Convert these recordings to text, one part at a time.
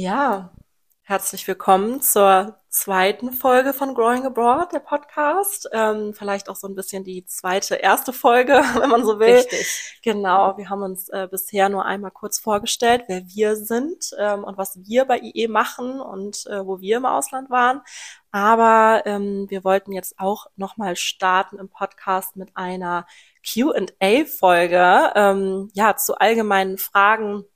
Ja, herzlich willkommen zur zweiten Folge von Growing Abroad, der Podcast. Ähm, vielleicht auch so ein bisschen die zweite, erste Folge, wenn man so will. Richtig. Genau, wir haben uns äh, bisher nur einmal kurz vorgestellt, wer wir sind ähm, und was wir bei IE machen und äh, wo wir im Ausland waren. Aber ähm, wir wollten jetzt auch nochmal starten im Podcast mit einer Q&A-Folge, ähm, ja, zu allgemeinen Fragen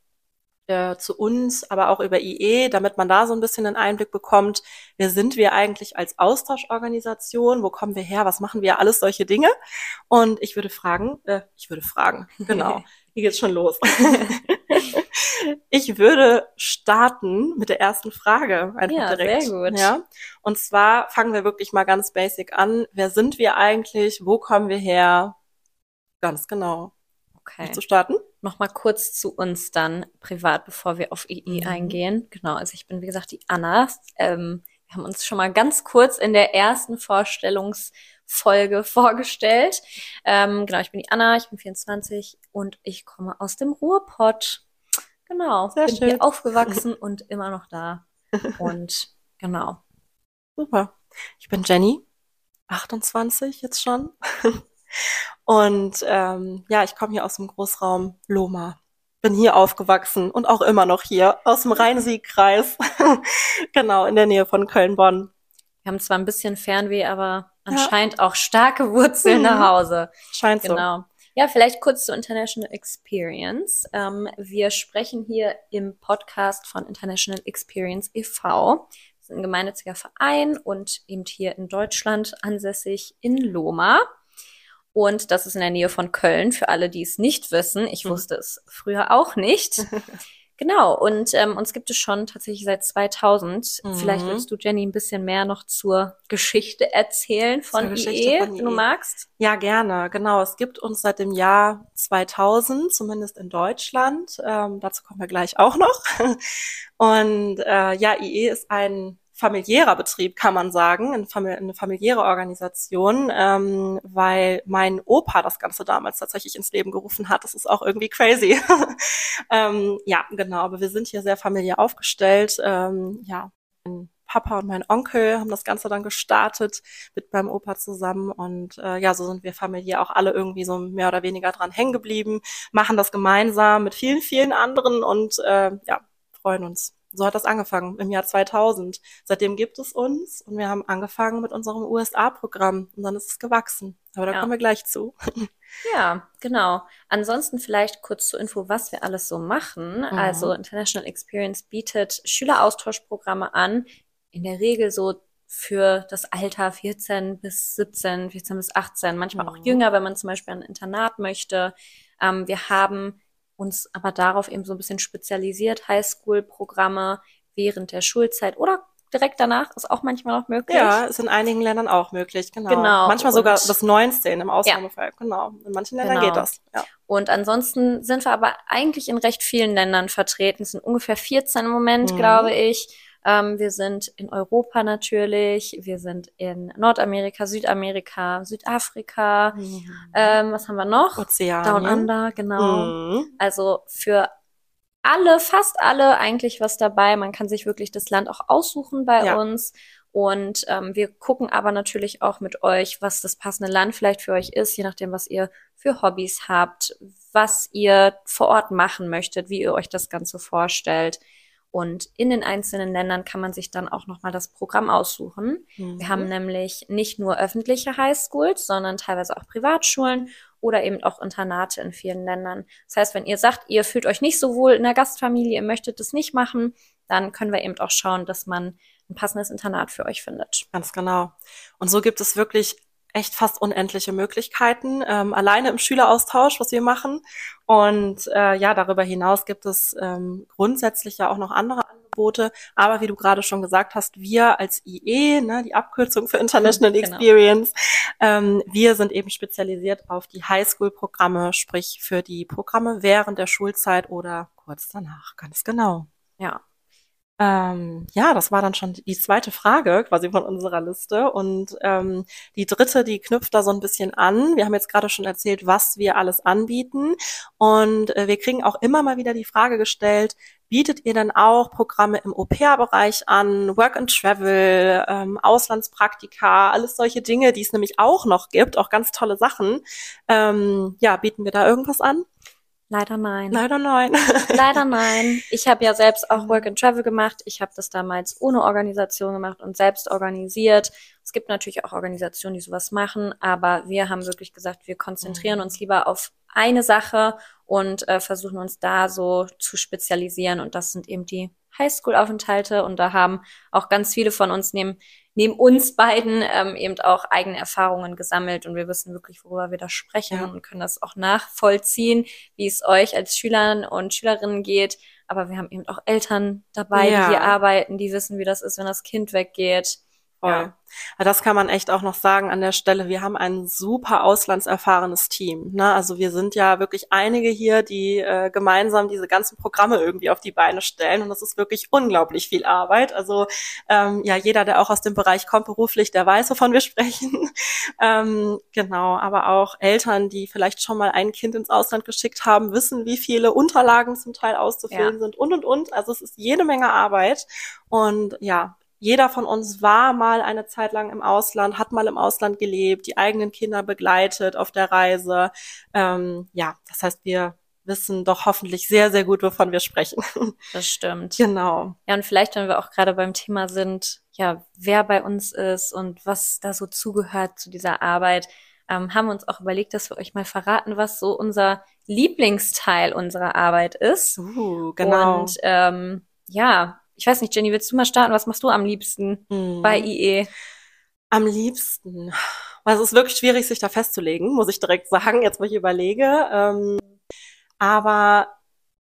äh, zu uns, aber auch über IE, damit man da so ein bisschen einen Einblick bekommt, wer sind wir eigentlich als Austauschorganisation, wo kommen wir her, was machen wir, alles solche Dinge. Und ich würde fragen, äh, ich würde fragen, genau, hier geht's schon los. ich würde starten mit der ersten Frage einfach ja, direkt. Sehr gut. Ja. Und zwar fangen wir wirklich mal ganz basic an. Wer sind wir eigentlich? Wo kommen wir her? Ganz genau. Okay. Zu starten? Nochmal kurz zu uns dann privat, bevor wir auf II mhm. eingehen. Genau, also ich bin, wie gesagt, die Anna. Ähm, wir haben uns schon mal ganz kurz in der ersten Vorstellungsfolge vorgestellt. Ähm, genau, ich bin die Anna, ich bin 24 und ich komme aus dem Ruhrpott. Genau, Sehr bin schön. hier aufgewachsen und immer noch da. Und genau. Super. Ich bin Jenny, 28 jetzt schon. Und ähm, ja, ich komme hier aus dem Großraum Loma. Bin hier aufgewachsen und auch immer noch hier aus dem Rhein-Sieg-Kreis. genau, in der Nähe von Köln-Bonn. Wir haben zwar ein bisschen Fernweh, aber anscheinend ja. auch starke Wurzeln mhm. nach Hause. Scheint genau. so. Genau. Ja, vielleicht kurz zur International Experience. Ähm, wir sprechen hier im Podcast von International Experience e.V. Wir sind ein gemeinnütziger Verein und eben hier in Deutschland ansässig in Loma. Und das ist in der Nähe von Köln, für alle, die es nicht wissen. Ich mhm. wusste es früher auch nicht. genau, und ähm, uns gibt es schon tatsächlich seit 2000. Mhm. Vielleicht willst du, Jenny, ein bisschen mehr noch zur Geschichte erzählen von Geschichte IE, von wenn du magst. Ja, gerne. Genau, es gibt uns seit dem Jahr 2000, zumindest in Deutschland. Ähm, dazu kommen wir gleich auch noch. Und äh, ja, IE ist ein familiärer Betrieb, kann man sagen, eine familiäre Organisation, ähm, weil mein Opa das Ganze damals tatsächlich ins Leben gerufen hat. Das ist auch irgendwie crazy. ähm, ja, genau, aber wir sind hier sehr familiär aufgestellt. Ähm, ja, mein Papa und mein Onkel haben das Ganze dann gestartet mit meinem Opa zusammen und äh, ja, so sind wir familiär auch alle irgendwie so mehr oder weniger dran hängen geblieben, machen das gemeinsam mit vielen, vielen anderen und äh, ja, freuen uns so hat das angefangen im Jahr 2000. Seitdem gibt es uns und wir haben angefangen mit unserem USA-Programm und dann ist es gewachsen. Aber da ja. kommen wir gleich zu. Ja, genau. Ansonsten vielleicht kurz zur Info, was wir alles so machen. Mhm. Also International Experience bietet Schüleraustauschprogramme an, in der Regel so für das Alter 14 bis 17, 14 bis 18, manchmal mhm. auch jünger, wenn man zum Beispiel ein Internat möchte. Ähm, wir haben uns aber darauf eben so ein bisschen spezialisiert, Highschool-Programme während der Schulzeit oder direkt danach ist auch manchmal noch möglich. Ja, ist in einigen Ländern auch möglich, genau. genau. Manchmal sogar bis 19 im Ausnahmefall, ja. genau. In manchen Ländern genau. geht das. Ja. Und ansonsten sind wir aber eigentlich in recht vielen Ländern vertreten. Es sind ungefähr 14 im Moment, mhm. glaube ich. Ähm, wir sind in Europa natürlich, wir sind in Nordamerika, Südamerika, Südafrika. Mhm. Ähm, was haben wir noch? Ozeanien. Down Under, genau. Mhm. Also für alle, fast alle eigentlich was dabei. Man kann sich wirklich das Land auch aussuchen bei ja. uns. Und ähm, wir gucken aber natürlich auch mit euch, was das passende Land vielleicht für euch ist, je nachdem, was ihr für Hobbys habt, was ihr vor Ort machen möchtet, wie ihr euch das Ganze vorstellt. Und in den einzelnen Ländern kann man sich dann auch nochmal das Programm aussuchen. Mhm. Wir haben nämlich nicht nur öffentliche Highschools, sondern teilweise auch Privatschulen oder eben auch Internate in vielen Ländern. Das heißt, wenn ihr sagt, ihr fühlt euch nicht so wohl in der Gastfamilie, ihr möchtet das nicht machen, dann können wir eben auch schauen, dass man ein passendes Internat für euch findet. Ganz genau. Und so gibt es wirklich echt fast unendliche Möglichkeiten, ähm, alleine im Schüleraustausch, was wir machen. Und äh, ja, darüber hinaus gibt es ähm, grundsätzlich ja auch noch andere Angebote. Aber wie du gerade schon gesagt hast, wir als IE, ne, die Abkürzung für International genau. Experience, ähm, wir sind eben spezialisiert auf die Highschool-Programme, sprich für die Programme während der Schulzeit oder kurz danach, ganz genau. Ja, ähm, ja, das war dann schon die zweite Frage quasi von unserer Liste. Und ähm, die dritte, die knüpft da so ein bisschen an. Wir haben jetzt gerade schon erzählt, was wir alles anbieten. Und äh, wir kriegen auch immer mal wieder die Frage gestellt, bietet ihr dann auch Programme im Au-pair-Bereich an, Work and Travel, ähm, Auslandspraktika, alles solche Dinge, die es nämlich auch noch gibt, auch ganz tolle Sachen. Ähm, ja, bieten wir da irgendwas an? Leider nein. Leider nein. Leider nein. Ich habe ja selbst auch Work and Travel gemacht. Ich habe das damals ohne Organisation gemacht und selbst organisiert. Es gibt natürlich auch Organisationen, die sowas machen, aber wir haben wirklich gesagt, wir konzentrieren mhm. uns lieber auf eine Sache und äh, versuchen uns da so zu spezialisieren. Und das sind eben die Highschool-Aufenthalte. Und da haben auch ganz viele von uns neben neben uns beiden ähm, eben auch eigene Erfahrungen gesammelt und wir wissen wirklich, worüber wir da sprechen ja. und können das auch nachvollziehen, wie es euch als Schülern und Schülerinnen geht. Aber wir haben eben auch Eltern dabei, ja. die hier arbeiten, die wissen, wie das ist, wenn das Kind weggeht. Voll. Ja. Das kann man echt auch noch sagen an der Stelle. Wir haben ein super auslandserfahrenes Team. Ne? Also wir sind ja wirklich einige hier, die äh, gemeinsam diese ganzen Programme irgendwie auf die Beine stellen. Und das ist wirklich unglaublich viel Arbeit. Also ähm, ja, jeder, der auch aus dem Bereich kommt beruflich, der weiß, wovon wir sprechen. ähm, genau, aber auch Eltern, die vielleicht schon mal ein Kind ins Ausland geschickt haben, wissen, wie viele Unterlagen zum Teil auszufüllen ja. sind und und und. Also es ist jede Menge Arbeit. Und ja, jeder von uns war mal eine Zeit lang im Ausland, hat mal im Ausland gelebt, die eigenen Kinder begleitet auf der Reise. Ähm, ja, das heißt, wir wissen doch hoffentlich sehr, sehr gut, wovon wir sprechen. Das stimmt. Genau. Ja, und vielleicht, wenn wir auch gerade beim Thema sind, ja, wer bei uns ist und was da so zugehört zu dieser Arbeit, ähm, haben wir uns auch überlegt, dass wir euch mal verraten, was so unser Lieblingsteil unserer Arbeit ist. Uh, genau. Und ähm, ja, ich weiß nicht, Jenny, willst du mal starten? Was machst du am liebsten hm. bei IE? Am liebsten. Also es ist wirklich schwierig, sich da festzulegen, muss ich direkt sagen, jetzt wo ich überlege. Ähm, aber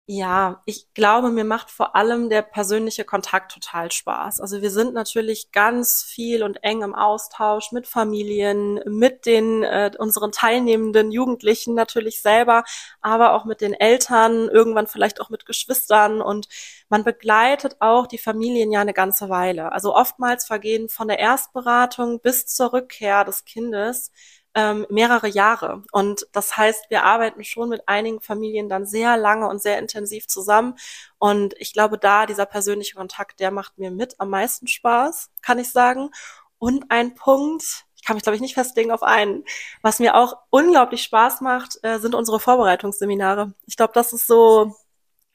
ja, ich glaube, mir macht vor allem der persönliche Kontakt total Spaß. Also wir sind natürlich ganz viel und eng im Austausch mit Familien, mit den äh, unseren teilnehmenden Jugendlichen natürlich selber, aber auch mit den Eltern, irgendwann vielleicht auch mit Geschwistern und man begleitet auch die Familien ja eine ganze Weile. Also oftmals vergehen von der Erstberatung bis zur Rückkehr des Kindes ähm, mehrere Jahre. Und das heißt, wir arbeiten schon mit einigen Familien dann sehr lange und sehr intensiv zusammen. Und ich glaube, da dieser persönliche Kontakt, der macht mir mit am meisten Spaß, kann ich sagen. Und ein Punkt, ich kann mich, glaube ich, nicht festlegen auf einen, was mir auch unglaublich Spaß macht, äh, sind unsere Vorbereitungsseminare. Ich glaube, das ist so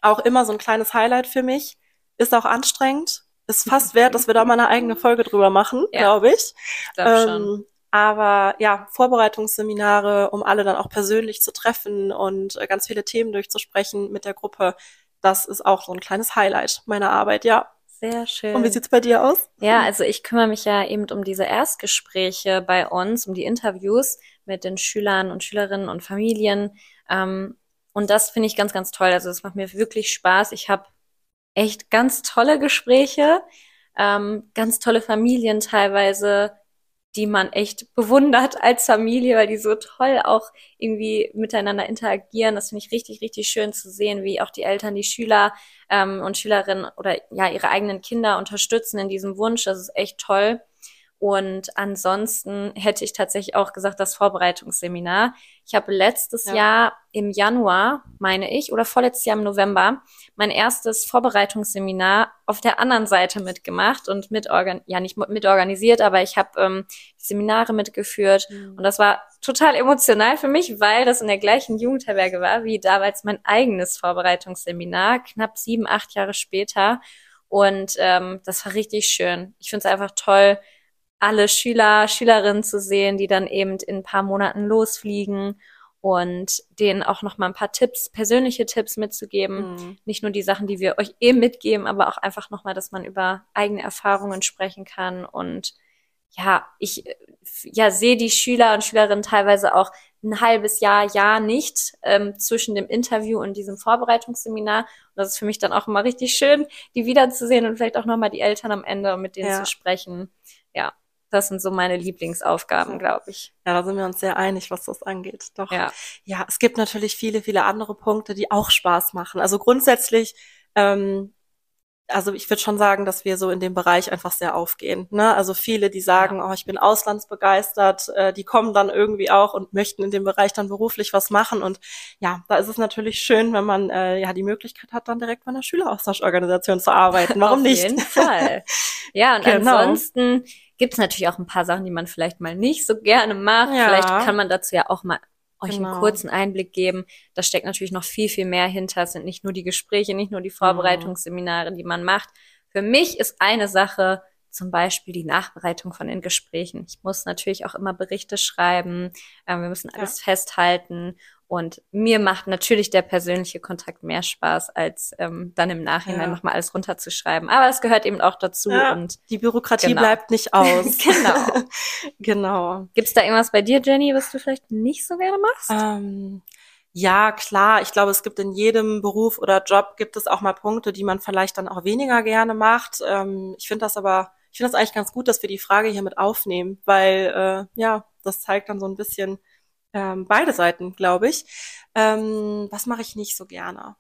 auch immer so ein kleines Highlight für mich. Ist auch anstrengend, ist fast wert, dass wir da mal eine eigene Folge drüber machen, ja, glaube ich. ich glaub ähm, aber ja, Vorbereitungsseminare, um alle dann auch persönlich zu treffen und äh, ganz viele Themen durchzusprechen mit der Gruppe, das ist auch so ein kleines Highlight meiner Arbeit, ja. Sehr schön. Und wie sieht's bei dir aus? Ja, also ich kümmere mich ja eben um diese Erstgespräche bei uns, um die Interviews mit den Schülern und Schülerinnen und Familien. Ähm, und das finde ich ganz, ganz toll. Also es macht mir wirklich Spaß. Ich habe echt ganz tolle Gespräche, ähm, ganz tolle Familien teilweise, die man echt bewundert als Familie, weil die so toll auch irgendwie miteinander interagieren. Das finde ich richtig, richtig schön zu sehen, wie auch die Eltern, die Schüler ähm, und Schülerinnen oder ja ihre eigenen Kinder unterstützen in diesem Wunsch. Das ist echt toll. Und ansonsten hätte ich tatsächlich auch gesagt, das Vorbereitungsseminar. Ich habe letztes ja. Jahr im Januar, meine ich, oder vorletztes Jahr im November, mein erstes Vorbereitungsseminar auf der anderen Seite mitgemacht und mit ja nicht mitorganisiert, aber ich habe ähm, Seminare mitgeführt mhm. und das war total emotional für mich, weil das in der gleichen Jugendherberge war wie damals mein eigenes Vorbereitungsseminar, knapp sieben, acht Jahre später. Und ähm, das war richtig schön. Ich finde es einfach toll, alle Schüler, Schülerinnen zu sehen, die dann eben in ein paar Monaten losfliegen und denen auch noch mal ein paar Tipps, persönliche Tipps mitzugeben. Mhm. Nicht nur die Sachen, die wir euch eben mitgeben, aber auch einfach noch mal, dass man über eigene Erfahrungen sprechen kann und ja, ich ja sehe die Schüler und Schülerinnen teilweise auch ein halbes Jahr, Jahr nicht ähm, zwischen dem Interview und diesem Vorbereitungsseminar. Und das ist für mich dann auch immer richtig schön, die wiederzusehen und vielleicht auch nochmal die Eltern am Ende, mit denen ja. zu sprechen. Ja, das sind so meine Lieblingsaufgaben, glaube ich. Ja, da sind wir uns sehr einig, was das angeht. Doch. Ja. ja, es gibt natürlich viele, viele andere Punkte, die auch Spaß machen. Also grundsätzlich ähm, also ich würde schon sagen, dass wir so in dem Bereich einfach sehr aufgehen. Ne? Also viele, die sagen, ja. oh, ich bin auslandsbegeistert, äh, die kommen dann irgendwie auch und möchten in dem Bereich dann beruflich was machen. Und ja, da ist es natürlich schön, wenn man äh, ja die Möglichkeit hat, dann direkt bei einer Schüleraustauschorganisation zu arbeiten. Warum Auf nicht? Auf jeden Fall. Ja, und genau. ansonsten gibt es natürlich auch ein paar Sachen, die man vielleicht mal nicht so gerne macht. Ja. Vielleicht kann man dazu ja auch mal euch genau. einen kurzen Einblick geben. Da steckt natürlich noch viel, viel mehr hinter. Es sind nicht nur die Gespräche, nicht nur die Vorbereitungsseminare, die man macht. Für mich ist eine Sache zum Beispiel die Nachbereitung von den Gesprächen. Ich muss natürlich auch immer Berichte schreiben. Äh, wir müssen alles ja. festhalten. Und mir macht natürlich der persönliche Kontakt mehr Spaß, als ähm, dann im Nachhinein ja. nochmal alles runterzuschreiben. Aber es gehört eben auch dazu. Ja, und die Bürokratie genau. bleibt nicht aus. genau. genau. Gibt's da irgendwas bei dir, Jenny, was du vielleicht nicht so gerne machst? Ähm, ja, klar. Ich glaube, es gibt in jedem Beruf oder Job gibt es auch mal Punkte, die man vielleicht dann auch weniger gerne macht. Ähm, ich finde das aber, ich finde das eigentlich ganz gut, dass wir die Frage hier mit aufnehmen, weil äh, ja, das zeigt dann so ein bisschen, ähm, beide Seiten, glaube ich. Ähm, was mache ich nicht so gerne?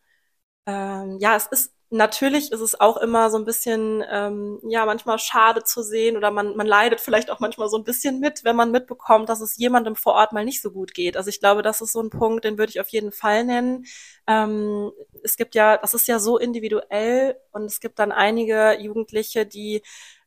Ähm, ja, es ist natürlich ist es auch immer so ein bisschen, ähm, ja, manchmal schade zu sehen oder man, man leidet vielleicht auch manchmal so ein bisschen mit, wenn man mitbekommt, dass es jemandem vor Ort mal nicht so gut geht. Also ich glaube, das ist so ein Punkt, den würde ich auf jeden Fall nennen. Ähm, es gibt ja, das ist ja so individuell und es gibt dann einige Jugendliche, die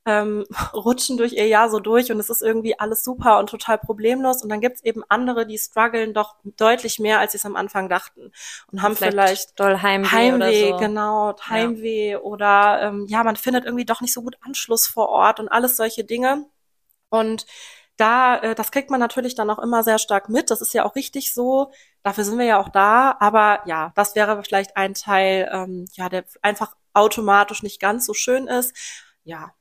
ähm, rutschen durch ihr Jahr so durch und es ist irgendwie alles super und total problemlos. Und dann gibt's eben andere, die strugglen doch deutlich mehr, als sie es am Anfang dachten. Und haben vielleicht, vielleicht doll Heimweh, Heimweh oder so. genau, Heimweh ja. oder ähm, ja, man findet irgendwie doch nicht so gut Anschluss vor Ort und alles solche Dinge. Und da, äh, das kriegt man natürlich dann auch immer sehr stark mit. Das ist ja auch richtig so. Dafür sind wir ja auch da. Aber ja, das wäre vielleicht ein Teil, ähm, ja, der einfach automatisch nicht ganz so schön ist. Ja,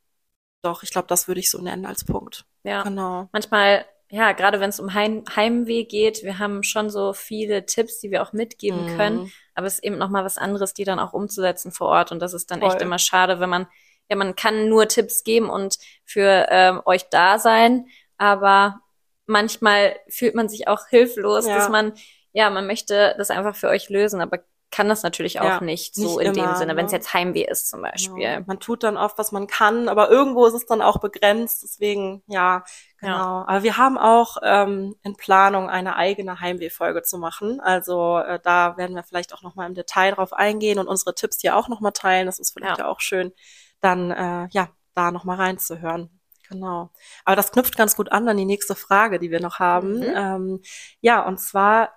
doch, ich glaube, das würde ich so nennen als Punkt. Ja. Genau. Manchmal, ja, gerade wenn es um Heim Heimweh geht, wir haben schon so viele Tipps, die wir auch mitgeben mhm. können, aber es ist eben nochmal was anderes, die dann auch umzusetzen vor Ort und das ist dann Voll. echt immer schade, wenn man, ja, man kann nur Tipps geben und für ähm, euch da sein, aber manchmal fühlt man sich auch hilflos, ja. dass man, ja, man möchte das einfach für euch lösen, aber kann das natürlich auch ja, nicht so nicht in immer, dem Sinne, ne? wenn es jetzt Heimweh ist zum Beispiel. Ja. Man tut dann oft, was man kann, aber irgendwo ist es dann auch begrenzt. Deswegen, ja, genau. Ja. Aber wir haben auch ähm, in Planung eine eigene Heimweh-Folge zu machen. Also äh, da werden wir vielleicht auch nochmal im Detail drauf eingehen und unsere Tipps hier auch nochmal teilen. Das ist vielleicht ja. auch schön, dann äh, ja, da nochmal reinzuhören. Genau. Aber das knüpft ganz gut an an die nächste Frage, die wir noch haben. Mhm. Ähm, ja, und zwar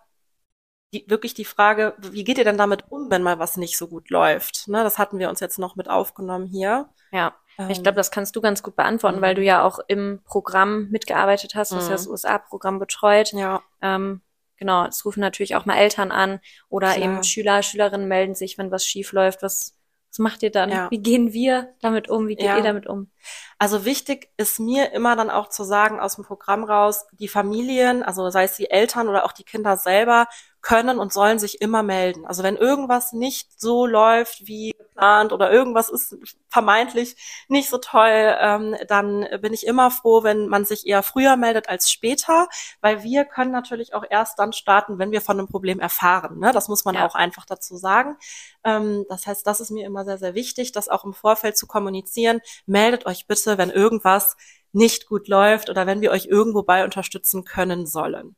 die, wirklich die Frage, wie geht ihr denn damit um, wenn mal was nicht so gut läuft? Ne, das hatten wir uns jetzt noch mit aufgenommen hier. Ja, ähm, ich glaube, das kannst du ganz gut beantworten, weil du ja auch im Programm mitgearbeitet hast, du hast ja das mhm. USA-Programm betreut. Ja. Ähm, genau, es rufen natürlich auch mal Eltern an oder Klar. eben Schüler, Schülerinnen melden sich, wenn was schief läuft, was was macht ihr dann? Ja. Wie gehen wir damit um? Wie geht ja. ihr damit um? Also wichtig ist mir immer dann auch zu sagen aus dem Programm raus, die Familien, also sei es die Eltern oder auch die Kinder selber, können und sollen sich immer melden. Also wenn irgendwas nicht so läuft wie geplant oder irgendwas ist vermeintlich nicht so toll, ähm, dann bin ich immer froh, wenn man sich eher früher meldet als später, weil wir können natürlich auch erst dann starten, wenn wir von einem Problem erfahren. Ne? Das muss man ja. auch einfach dazu sagen. Ähm, das heißt, das ist mir immer sehr, sehr wichtig, das auch im Vorfeld zu kommunizieren. Meldet euch bitte, wenn irgendwas nicht gut läuft oder wenn wir euch irgendwo bei unterstützen können sollen.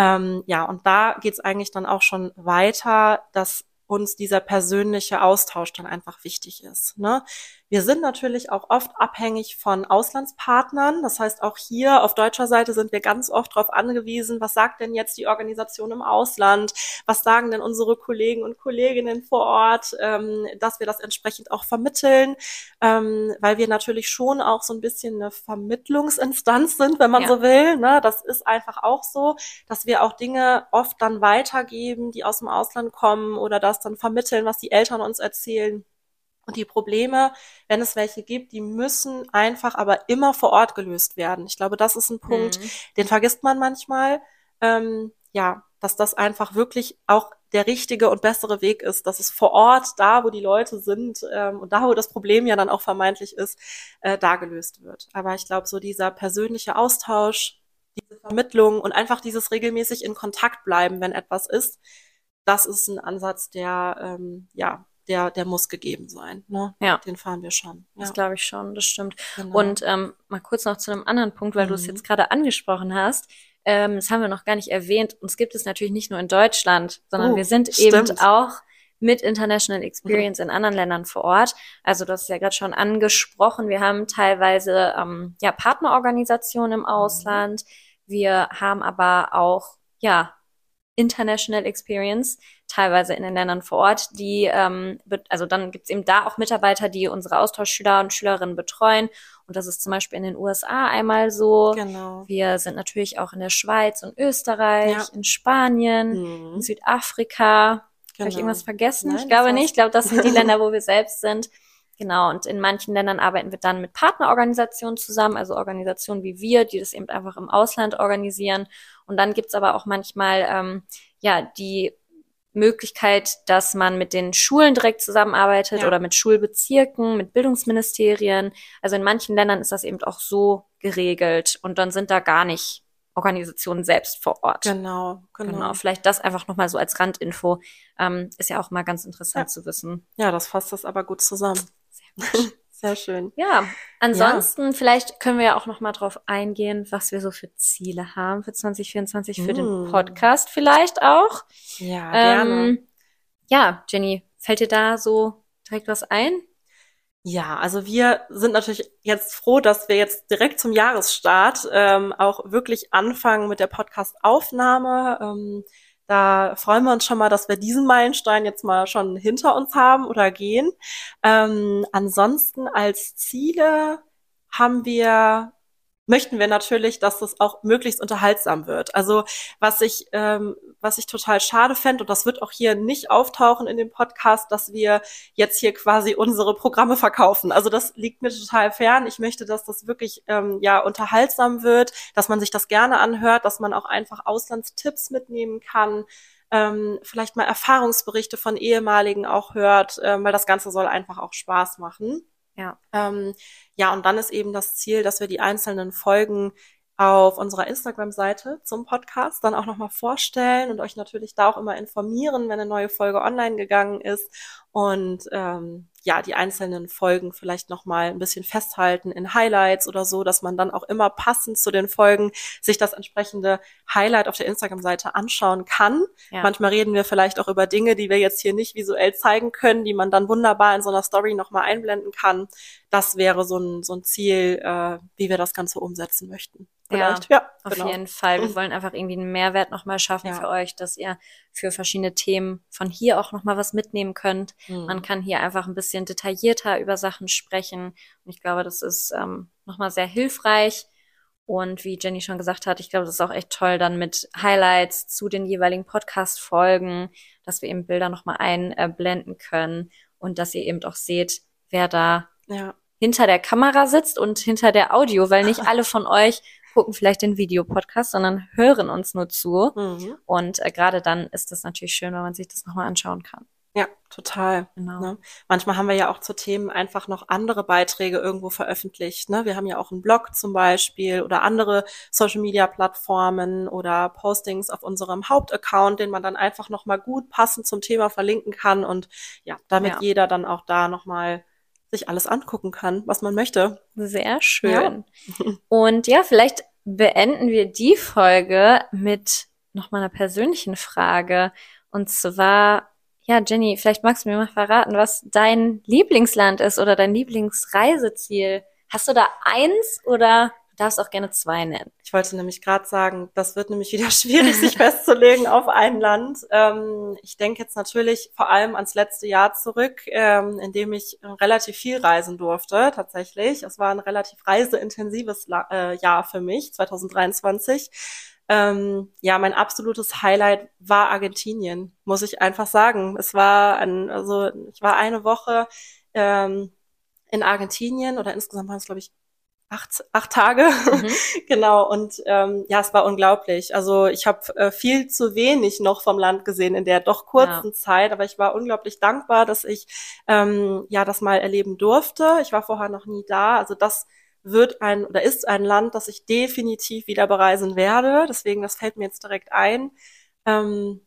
Ähm, ja, und da geht's eigentlich dann auch schon weiter, dass uns dieser persönliche Austausch dann einfach wichtig ist. Ne? Wir sind natürlich auch oft abhängig von Auslandspartnern. Das heißt, auch hier auf deutscher Seite sind wir ganz oft darauf angewiesen, was sagt denn jetzt die Organisation im Ausland? Was sagen denn unsere Kollegen und Kolleginnen vor Ort, ähm, dass wir das entsprechend auch vermitteln, ähm, weil wir natürlich schon auch so ein bisschen eine Vermittlungsinstanz sind, wenn man ja. so will. Ne? Das ist einfach auch so, dass wir auch Dinge oft dann weitergeben, die aus dem Ausland kommen oder das dann vermitteln, was die Eltern uns erzählen. Und die Probleme, wenn es welche gibt, die müssen einfach aber immer vor Ort gelöst werden. Ich glaube, das ist ein Punkt, mhm. den vergisst man manchmal. Ähm, ja, dass das einfach wirklich auch der richtige und bessere Weg ist, dass es vor Ort, da wo die Leute sind ähm, und da wo das Problem ja dann auch vermeintlich ist, äh, da gelöst wird. Aber ich glaube, so dieser persönliche Austausch, diese Vermittlung und einfach dieses regelmäßig in Kontakt bleiben, wenn etwas ist, das ist ein Ansatz, der ähm, ja der, der muss gegeben sein. Ne? Ja. Den fahren wir schon. Ja. Das glaube ich schon, das stimmt. Genau. Und ähm, mal kurz noch zu einem anderen Punkt, weil mhm. du es mhm. jetzt gerade angesprochen hast. Ähm, das haben wir noch gar nicht erwähnt. Uns gibt es natürlich nicht nur in Deutschland, sondern oh, wir sind stimmt. eben auch mit International Experience mhm. in anderen Ländern vor Ort. Also das ist ja gerade schon angesprochen. Wir haben teilweise ähm, ja Partnerorganisationen im mhm. Ausland. Wir haben aber auch ja International Experience, teilweise in den Ländern vor Ort, die, ähm, also dann gibt's eben da auch Mitarbeiter, die unsere Austauschschüler und Schülerinnen betreuen. Und das ist zum Beispiel in den USA einmal so. Genau. Wir sind natürlich auch in der Schweiz und Österreich, ja. in Spanien, mhm. in Südafrika. Genau. Habe ich irgendwas vergessen? Nein, ich glaube nicht. Ich glaube, das sind die Länder, wo wir selbst sind. Genau, und in manchen Ländern arbeiten wir dann mit Partnerorganisationen zusammen, also Organisationen wie wir, die das eben einfach im Ausland organisieren. Und dann gibt's aber auch manchmal ähm, ja die Möglichkeit, dass man mit den Schulen direkt zusammenarbeitet ja. oder mit Schulbezirken, mit Bildungsministerien. Also in manchen Ländern ist das eben auch so geregelt und dann sind da gar nicht Organisationen selbst vor Ort. Genau, genau. genau. Vielleicht das einfach nochmal so als Randinfo. Ähm, ist ja auch mal ganz interessant ja. zu wissen. Ja, das fasst das aber gut zusammen. Sehr schön. Ja, ansonsten ja. vielleicht können wir ja auch noch mal drauf eingehen, was wir so für Ziele haben für 2024 für mm. den Podcast vielleicht auch. Ja, ähm, gerne. Ja, Jenny, fällt dir da so direkt was ein? Ja, also wir sind natürlich jetzt froh, dass wir jetzt direkt zum Jahresstart ähm, auch wirklich anfangen mit der Podcast-Aufnahme. Ähm, da freuen wir uns schon mal, dass wir diesen Meilenstein jetzt mal schon hinter uns haben oder gehen. Ähm, ansonsten als Ziele haben wir möchten wir natürlich, dass das auch möglichst unterhaltsam wird. Also was ich, ähm, was ich total schade fände, und das wird auch hier nicht auftauchen in dem Podcast, dass wir jetzt hier quasi unsere Programme verkaufen. Also das liegt mir total fern. Ich möchte, dass das wirklich ähm, ja unterhaltsam wird, dass man sich das gerne anhört, dass man auch einfach Auslandstipps mitnehmen kann. Ähm, vielleicht mal Erfahrungsberichte von ehemaligen auch hört, ähm, weil das Ganze soll einfach auch Spaß machen. Ja. Ähm, ja, und dann ist eben das Ziel, dass wir die einzelnen Folgen auf unserer Instagram-Seite zum Podcast dann auch nochmal vorstellen und euch natürlich da auch immer informieren, wenn eine neue Folge online gegangen ist und ähm, ja, die einzelnen Folgen vielleicht nochmal ein bisschen festhalten in Highlights oder so, dass man dann auch immer passend zu den Folgen sich das entsprechende Highlight auf der Instagram-Seite anschauen kann. Ja. Manchmal reden wir vielleicht auch über Dinge, die wir jetzt hier nicht visuell zeigen können, die man dann wunderbar in so einer Story nochmal einblenden kann. Das wäre so ein, so ein Ziel, äh, wie wir das Ganze umsetzen möchten vielleicht. Ja, ja auf genau. jeden Fall. Wir mhm. wollen einfach irgendwie einen Mehrwert nochmal schaffen ja. für euch, dass ihr für verschiedene Themen von hier auch nochmal was mitnehmen könnt. Mhm. Man kann hier einfach ein bisschen detaillierter über Sachen sprechen. Und ich glaube, das ist ähm, nochmal sehr hilfreich. Und wie Jenny schon gesagt hat, ich glaube, das ist auch echt toll dann mit Highlights zu den jeweiligen Podcast-Folgen, dass wir eben Bilder nochmal einblenden können und dass ihr eben auch seht, wer da ja. hinter der Kamera sitzt und hinter der Audio, weil nicht alle von euch gucken vielleicht den Videopodcast, sondern hören uns nur zu. Mhm. Und äh, gerade dann ist es natürlich schön, wenn man sich das nochmal anschauen kann. Ja, total. Genau. Ne? Manchmal haben wir ja auch zu Themen einfach noch andere Beiträge irgendwo veröffentlicht. Ne? Wir haben ja auch einen Blog zum Beispiel oder andere Social-Media-Plattformen oder Postings auf unserem Hauptaccount, den man dann einfach nochmal gut passend zum Thema verlinken kann und ja, damit ja. jeder dann auch da nochmal sich alles angucken kann, was man möchte. Sehr schön. Ja. Und ja, vielleicht beenden wir die Folge mit nochmal einer persönlichen Frage. Und zwar, ja, Jenny, vielleicht magst du mir mal verraten, was dein Lieblingsland ist oder dein Lieblingsreiseziel. Hast du da eins oder darfst auch gerne zwei nennen. Ich wollte nämlich gerade sagen, das wird nämlich wieder schwierig, sich festzulegen auf ein Land. Ähm, ich denke jetzt natürlich vor allem ans letzte Jahr zurück, ähm, in dem ich relativ viel reisen durfte, tatsächlich. Es war ein relativ reiseintensives La äh, Jahr für mich, 2023. Ähm, ja, mein absolutes Highlight war Argentinien, muss ich einfach sagen. Es war ein, also ich war eine Woche ähm, in Argentinien oder insgesamt waren es, glaube ich, acht, acht Tage. Mhm. genau. Und ähm, ja, es war unglaublich. Also ich habe äh, viel zu wenig noch vom Land gesehen in der doch kurzen ja. Zeit, aber ich war unglaublich dankbar, dass ich ähm, ja das mal erleben durfte. Ich war vorher noch nie da. Also das wird ein oder ist ein Land, das ich definitiv wieder bereisen werde. Deswegen, das fällt mir jetzt direkt ein. Ähm,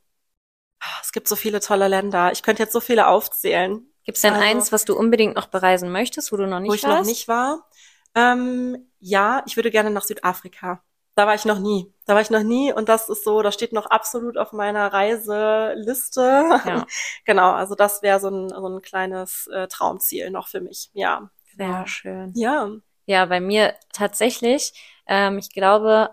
es gibt so viele tolle Länder. Ich könnte jetzt so viele aufzählen. Gibt es denn also, eins, was du unbedingt noch bereisen möchtest, wo du noch nicht warst? Wo ich noch nicht war? Ähm, ja, ich würde gerne nach Südafrika. Da war ich noch nie. Da war ich noch nie und das ist so, das steht noch absolut auf meiner Reiseliste. Ja. genau, also das wäre so ein, so ein kleines äh, Traumziel noch für mich. Ja. Sehr schön. Ja. Ja, bei mir tatsächlich, ähm, ich glaube,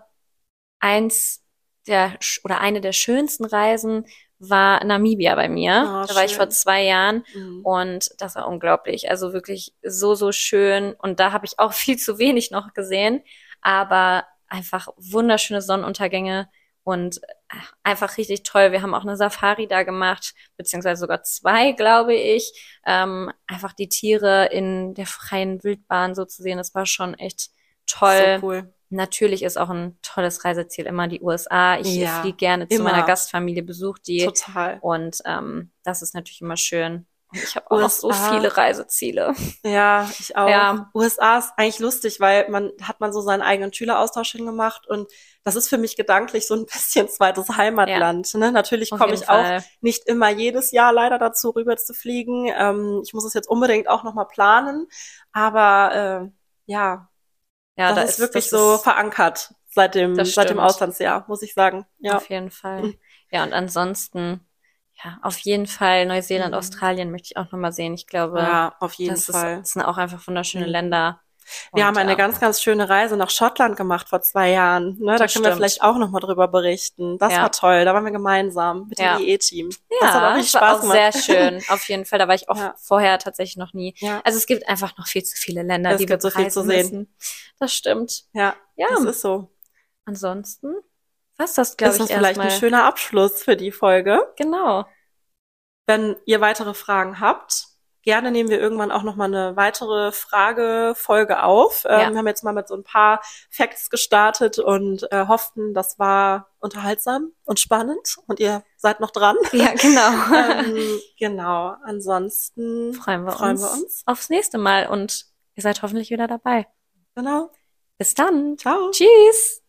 eins der oder eine der schönsten Reisen war Namibia bei mir. Oh, da schön. war ich vor zwei Jahren mhm. und das war unglaublich. Also wirklich so, so schön. Und da habe ich auch viel zu wenig noch gesehen, aber einfach wunderschöne Sonnenuntergänge und äh, einfach richtig toll. Wir haben auch eine Safari da gemacht, beziehungsweise sogar zwei, glaube ich. Ähm, einfach die Tiere in der freien Wildbahn so zu sehen, das war schon echt toll. So cool. Natürlich ist auch ein tolles Reiseziel immer die USA. Ich ja, fliege gerne immer. zu meiner Gastfamilie, besuche die. Total. Und ähm, das ist natürlich immer schön. Ich habe auch noch so viele Reiseziele. Ja, ich auch. Ja. USA ist eigentlich lustig, weil man hat man so seinen eigenen Schüleraustausch hingemacht und das ist für mich gedanklich so ein bisschen zweites Heimatland. Ja. Ne? Natürlich komme ich Fall. auch nicht immer jedes Jahr leider dazu, rüber zu fliegen. Ähm, ich muss es jetzt unbedingt auch nochmal planen. Aber äh, ja, ja, das da ist wirklich das so ist, verankert seit dem, seit dem Auslandsjahr, muss ich sagen. Ja. Auf jeden Fall. Mhm. Ja, und ansonsten ja, auf jeden Fall Neuseeland, mhm. Australien möchte ich auch nochmal sehen. Ich glaube, ja, auf jeden das Fall. Ist, das sind auch einfach wunderschöne mhm. Länder. Wir und, haben eine ja. ganz, ganz schöne Reise nach Schottland gemacht vor zwei Jahren. Ne? Da können stimmt. wir vielleicht auch nochmal drüber berichten. Das ja. war toll. Da waren wir gemeinsam mit dem IE-Team. Ja, das hat auch richtig Spaß auch gemacht. sehr schön. Auf jeden Fall. Da war ich auch ja. vorher tatsächlich noch nie. Ja. Also es gibt einfach noch viel zu viele Länder, es die gibt wir so viel zu sehen. Müssen. Das stimmt. Ja, ja, das ist so. Ansonsten was das, glaube ich, das vielleicht ein schöner Abschluss für die Folge. Genau. Wenn ihr weitere Fragen habt, gerne nehmen wir irgendwann auch nochmal eine weitere Fragefolge auf. Ähm, ja. Wir haben jetzt mal mit so ein paar Facts gestartet und äh, hofften, das war unterhaltsam und spannend und ihr seid noch dran. Ja, genau. ähm, genau. Ansonsten freuen, wir, freuen uns wir uns aufs nächste Mal und ihr seid hoffentlich wieder dabei. Genau. Bis dann. Ciao. Tschüss.